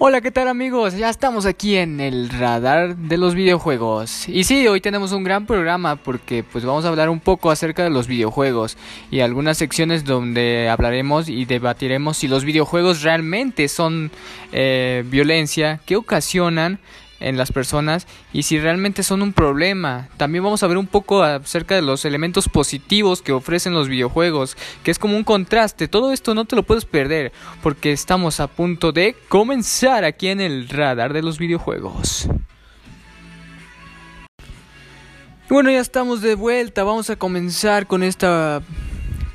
Hola, ¿qué tal amigos? Ya estamos aquí en el radar de los videojuegos. Y sí, hoy tenemos un gran programa porque pues vamos a hablar un poco acerca de los videojuegos y algunas secciones donde hablaremos y debatiremos si los videojuegos realmente son eh, violencia, que ocasionan en las personas y si realmente son un problema. También vamos a ver un poco acerca de los elementos positivos que ofrecen los videojuegos, que es como un contraste. Todo esto no te lo puedes perder porque estamos a punto de comenzar aquí en el radar de los videojuegos. Bueno, ya estamos de vuelta. Vamos a comenzar con esta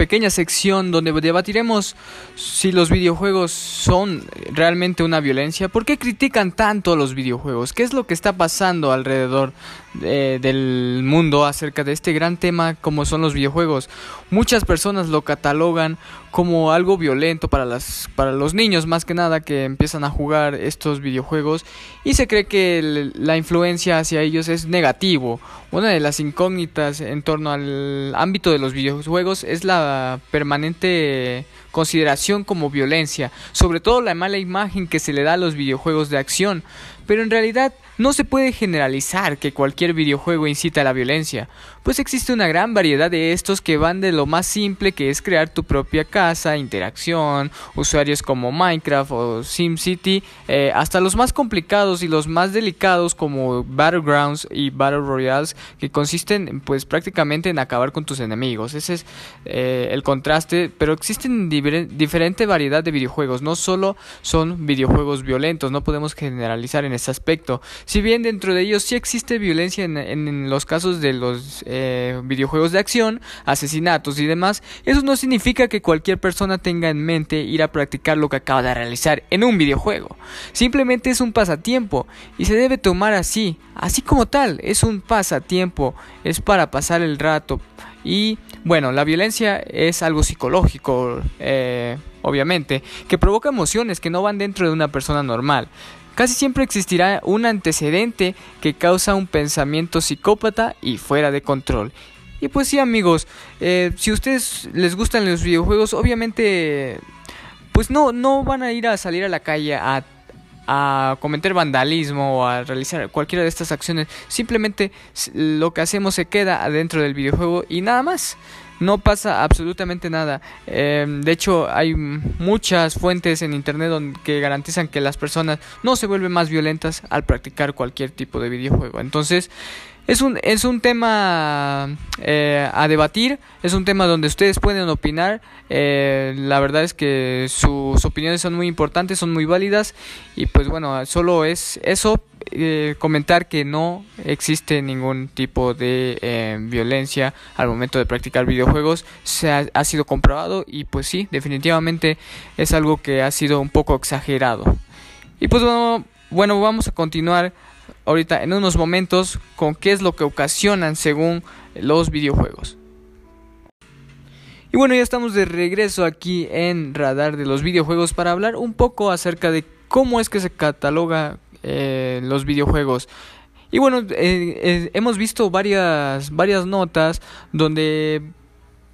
pequeña sección donde debatiremos si los videojuegos son realmente una violencia. ¿Por qué critican tanto los videojuegos? ¿Qué es lo que está pasando alrededor eh, del mundo acerca de este gran tema como son los videojuegos. Muchas personas lo catalogan como algo violento para, las, para los niños más que nada que empiezan a jugar estos videojuegos y se cree que la influencia hacia ellos es negativo. Una de las incógnitas en torno al ámbito de los videojuegos es la permanente consideración como violencia, sobre todo la mala imagen que se le da a los videojuegos de acción, pero en realidad no se puede generalizar que cualquier videojuego incita a la violencia, pues existe una gran variedad de estos que van de lo más simple que es crear tu propia casa, interacción, usuarios como Minecraft o SimCity, eh, hasta los más complicados y los más delicados como Battlegrounds y Battle Royales que consisten pues prácticamente en acabar con tus enemigos. Ese es eh, el contraste, pero existen diferente variedad de videojuegos, no solo son videojuegos violentos, no podemos generalizar en ese aspecto. Si bien dentro de ellos sí existe violencia en, los casos de los eh, videojuegos de acción, asesinatos y demás, eso no significa que cualquier persona tenga en mente ir a practicar lo que acaba de realizar en un videojuego. Simplemente es un pasatiempo y se debe tomar así, así como tal, es un pasatiempo, es para pasar el rato. Y bueno, la violencia es algo psicológico, eh, obviamente, que provoca emociones que no van dentro de una persona normal. Casi siempre existirá un antecedente que causa un pensamiento psicópata y fuera de control. Y pues sí amigos, eh, si a ustedes les gustan los videojuegos, obviamente pues no, no van a ir a salir a la calle a, a cometer vandalismo o a realizar cualquiera de estas acciones. Simplemente lo que hacemos se queda adentro del videojuego y nada más no pasa absolutamente nada. Em, de hecho, hay muchas fuentes en Internet que garantizan que las personas no se vuelven más violentas al practicar cualquier tipo de videojuego. Entonces, es un, es un tema eh, a debatir, es un tema donde ustedes pueden opinar. Eh, la verdad es que sus opiniones son muy importantes, son muy válidas y pues bueno, solo es eso, eh, comentar que no existe ningún tipo de violencia al momento de practicar videojuegos. Se ha, ha sido comprobado y pues sí, definitivamente es algo que ha sido un poco exagerado. Y pues bueno, bueno vamos a continuar ahorita en unos momentos con qué es lo que ocasionan según los videojuegos. Y bueno, ya estamos de regreso aquí en Radar de los videojuegos para hablar un poco acerca de cómo es que se cataloga eh, los videojuegos. Y bueno, eh, eh, hemos visto varias, varias notas donde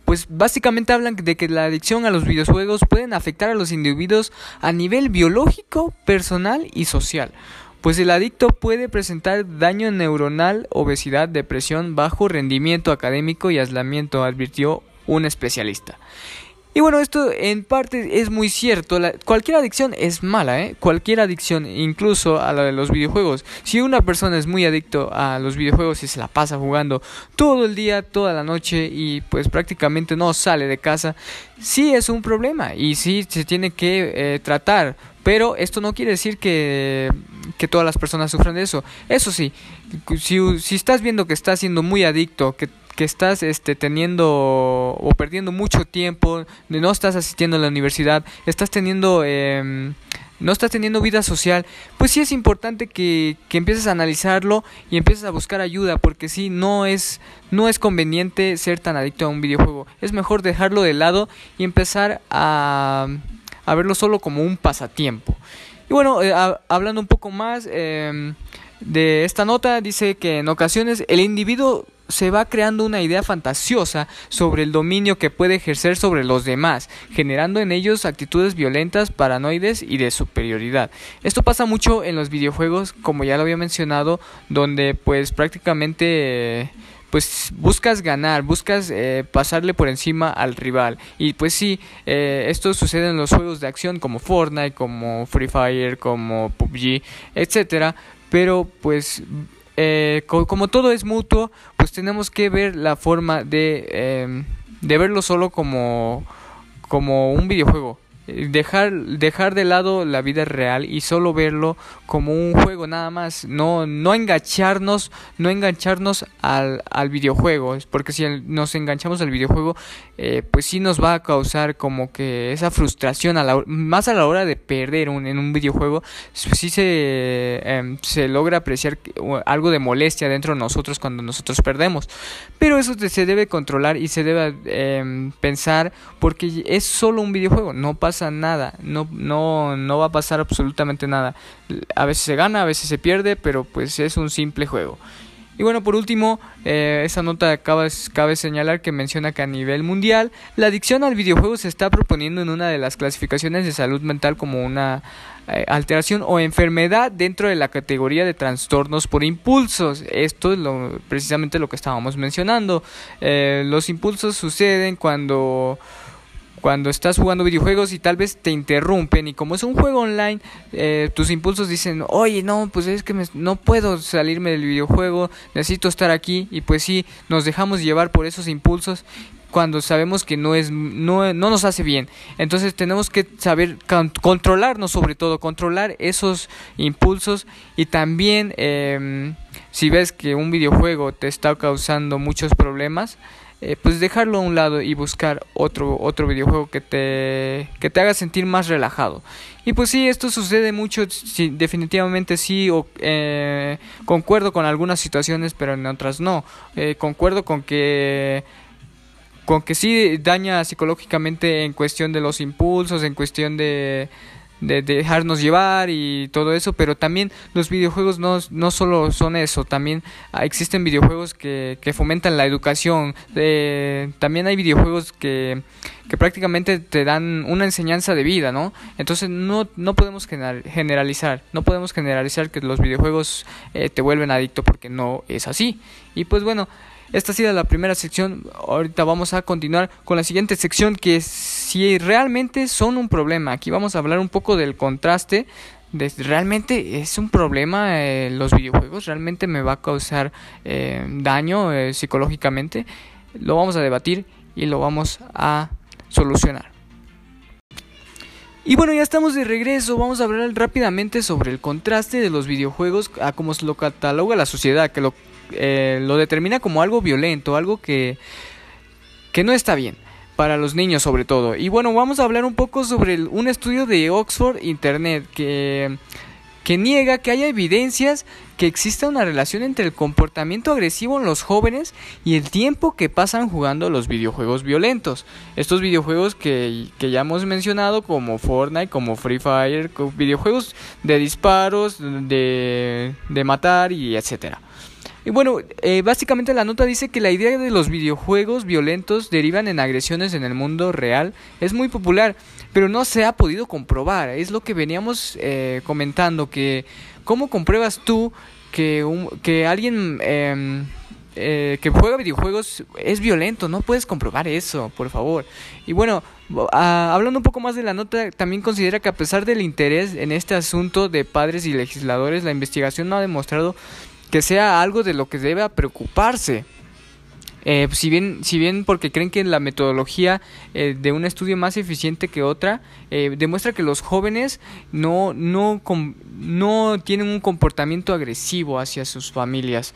pues básicamente hablan de que la adicción a los videojuegos pueden afectar a los individuos a nivel biológico, personal y social pues el adicto puede presentar daño neuronal, obesidad, depresión, bajo rendimiento académico y aislamiento, advirtió un especialista. Y bueno, esto en parte es muy cierto. cualquier adicción es mala, ¿eh? Cualquier adicción, incluso a la de los videojuegos. Si una persona es muy adicto a los videojuegos y se la pasa jugando todo el día, toda la noche y pues prácticamente no sale de casa, sí es un problema y sí se tiene que eh, tratar. Pero esto no quiere decir que, que todas las personas sufran de eso. Eso sí, si, si estás viendo que estás siendo muy adicto, que que estás este, teniendo o perdiendo mucho tiempo, no estás asistiendo a la universidad, estás teniendo... Em, no estás teniendo vida social, pues sí es importante que, que, empieces a analizarlo y empieces a buscar ayuda, porque sí, no es, no es conveniente ser tan adicto a un videojuego. Es mejor dejarlo de lado y empezar a, a verlo solo como un pasatiempo. Y bueno, eh, hablando un poco más em, de esta nota, dice que en ocasiones el individuo se va creando una idea fantasiosa sobre el dominio que puede ejercer sobre los demás, generando en ellos actitudes violentas, paranoides y de superioridad. Esto pasa mucho en los videojuegos, como ya lo había mencionado, donde pues prácticamente pues buscas ganar, buscas eh, pasarle por encima al rival. Y pues sí, eh, esto sucede en los juegos de acción como Fortnite, como Free Fire, como PUBG, etcétera. Pero pues eh, como todo es mutuo, pues tenemos que ver la forma de, em, de verlo solo como, como un videojuego dejar, dejar de lado la vida real y solo verlo como un juego nada más, no, no engancharnos, no engancharnos al, al videojuego, porque si nos enganchamos al videojuego, eh, pues sí nos va a causar como que esa frustración, a la, más a la hora de perder un, en un videojuego, sí se, em, se logra apreciar algo de molestia dentro de nosotros cuando nosotros perdemos, pero eso se debe controlar y se debe em, pensar porque es solo un videojuego, no pasa nada, no, no, no va a pasar absolutamente nada. A veces se gana, a veces se pierde, pero pues es un simple juego. Y bueno, por último, eh, esa nota cabe, cabe señalar que menciona que a nivel mundial la adicción al videojuego se está proponiendo en una de las clasificaciones de salud mental como una eh, alteración o enfermedad dentro de la categoría de trastornos por impulsos. Esto es lo, precisamente lo que estábamos mencionando. Eh, los impulsos suceden cuando cuando estás jugando videojuegos y tal vez te interrumpen y como es un juego online, eh, tus impulsos dicen, oye, no, pues es que no puedo salirme del videojuego, necesito estar aquí y pues sí, nos dejamos llevar por esos impulsos cuando sabemos que no es no, no nos hace bien. Entonces tenemos que saber controlarnos sobre todo controlar esos impulsos y también eh, si ves que un videojuego te está causando muchos problemas eh, pues dejarlo a un lado y buscar otro otro videojuego que te que te haga sentir más relajado. Y pues sí esto sucede mucho definitivamente sí o, eh, concuerdo con algunas situaciones pero en otras no. Eh, concuerdo con que con que sí daña psicológicamente en cuestión de los impulsos en cuestión de de dejarnos llevar y todo eso, pero también los videojuegos no, no solo son eso, también existen videojuegos que, que fomentan la educación, eh, también hay videojuegos que, que prácticamente te dan una enseñanza de vida, ¿no? Entonces no, no podemos generalizar, no podemos generalizar que los videojuegos eh, te vuelven adicto porque no es así. Y pues bueno, esta ha sido la primera sección. Ahorita vamos a continuar con la siguiente sección que si realmente son un problema. Aquí vamos a hablar un poco del contraste. Realmente es un problema eh, los videojuegos. Realmente me va a causar eh, daño eh, psicológicamente. Lo vamos a debatir y lo vamos a solucionar. Y bueno, ya estamos de regreso. Vamos a hablar rápidamente sobre el contraste de los videojuegos a cómo lo cataloga la sociedad, que lo eh, lo determina como algo violento, algo que, que no está bien para los niños sobre todo. Y bueno, vamos a hablar un poco sobre un estudio de Oxford Internet que, que niega que haya evidencias que exista una relación entre el comportamiento agresivo en los jóvenes y el tiempo que pasan jugando los videojuegos violentos. Estos videojuegos que, que ya hemos mencionado como Fortnite, como Free Fire, videojuegos de disparos, de, de matar y etcétera. Y bueno, eh, básicamente la nota dice que la idea de los videojuegos violentos derivan en agresiones en el mundo real es muy popular, pero no se ha podido comprobar. Es lo que veníamos eh, comentando, que cómo compruebas tú que, que alguien em, eh, que juega videojuegos es violento, no puedes comprobar eso, por favor. Y bueno, hablando un poco más de la nota, también considera que a pesar del interés en este asunto de padres y legisladores, la investigación no ha demostrado que sea algo de lo que deba preocuparse. Eh, si bien si bien porque creen que la metodología eh, de un estudio más eficiente que otra eh, demuestra que los jóvenes no no no tienen un comportamiento agresivo hacia sus familias.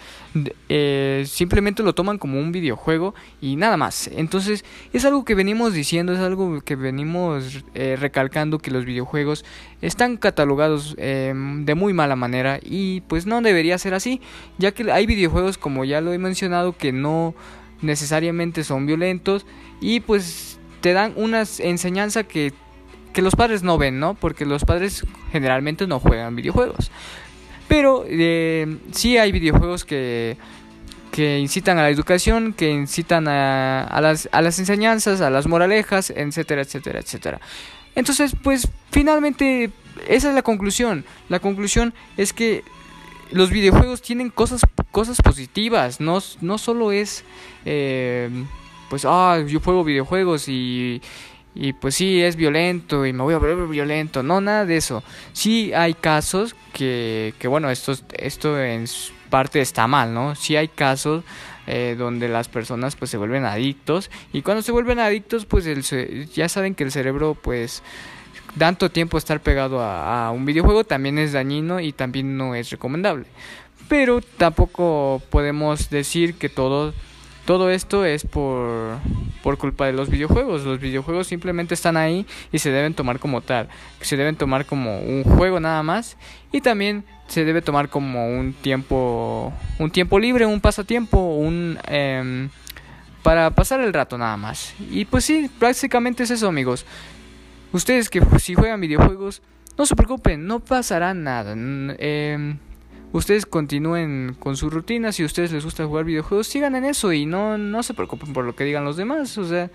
Simplemente lo toman como un videojuego y nada más. Entonces es algo que venimos diciendo es algo que venimos recalcando que los videojuegos están catalogados de muy mala manera y pues no debería ser así ya que hay videojuegos como ya lo he mencionado que no necesariamente son violentos y pues te dan una enseñanza que, que los padres no ven, ¿no? Porque los padres generalmente no juegan videojuegos. Pero eh, sí hay videojuegos que, que incitan a la educación, que incitan a, a, las, a las enseñanzas, a las moralejas, etcétera, etcétera, etcétera. Entonces, pues finalmente esa es la conclusión. La conclusión es que los videojuegos tienen cosas, cosas positivas, no, no solo es, eh, pues, ah, yo juego videojuegos y, y pues sí, es violento y me voy a volver violento, no, nada de eso. Sí hay casos que, que bueno, esto, esto en parte está mal, ¿no? Sí hay casos eh, donde las personas pues se vuelven adictos y cuando se vuelven adictos pues el, ya saben que el cerebro pues tanto tiempo estar pegado a, un videojuego también es dañino y también no es recomendable. Pero tampoco podemos decir que todo, todo esto es por, por culpa de los videojuegos. Los videojuegos simplemente están ahí y se deben tomar como tal. Se deben tomar como un juego nada más. Y también se debe tomar como un tiempo, un tiempo libre, un pasatiempo, un... Em, para pasar el rato nada más. Y pues sí, prácticamente es eso amigos. Ustedes que si juegan videojuegos, no se preocupen, no pasará nada. Eh, ustedes continúen con su rutina, si a ustedes les gusta jugar videojuegos, sigan en eso y no, no se preocupen por lo que digan los demás. O sea,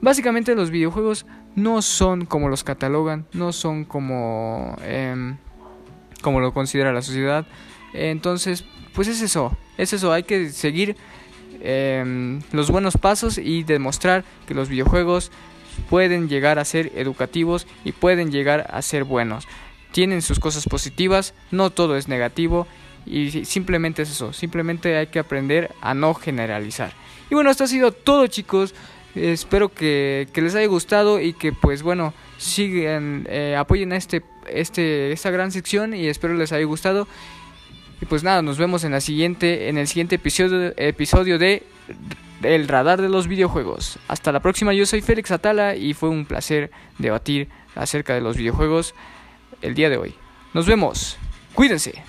básicamente los videojuegos no son como los catalogan, no son como, eh, como lo considera la sociedad. Entonces, pues es eso, es eso, hay que seguir eh, los buenos pasos y demostrar que los videojuegos pueden llegar a ser educativos y pueden llegar a ser buenos. Tienen sus cosas positivas, no todo es negativo y simplemente es eso, simplemente hay que aprender a no generalizar. Y bueno, esto ha sido todo chicos, espero que, les haya gustado y que pues bueno, sigan, eh, apoyen a este, este, esta gran sección y espero les haya gustado. Y pues nada, nos vemos en la siguiente, en el siguiente episodio, episodio de el radar de los videojuegos. Hasta la próxima, yo soy Félix Atala y fue un placer debatir acerca de los videojuegos el día de hoy. Nos vemos, cuídense.